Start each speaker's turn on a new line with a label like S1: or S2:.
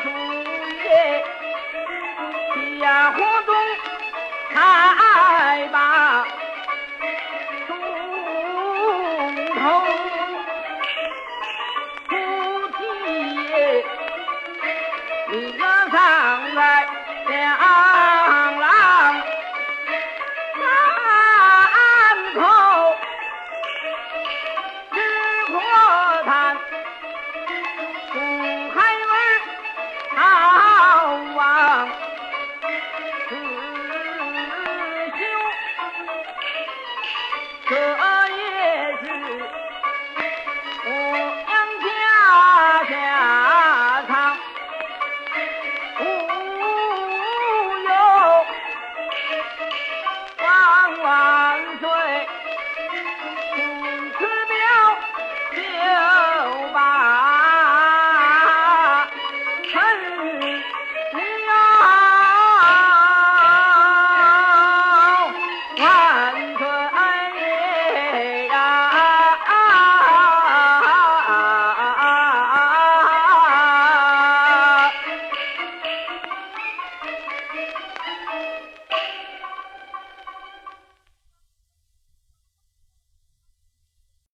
S1: 太 Mm-hmm.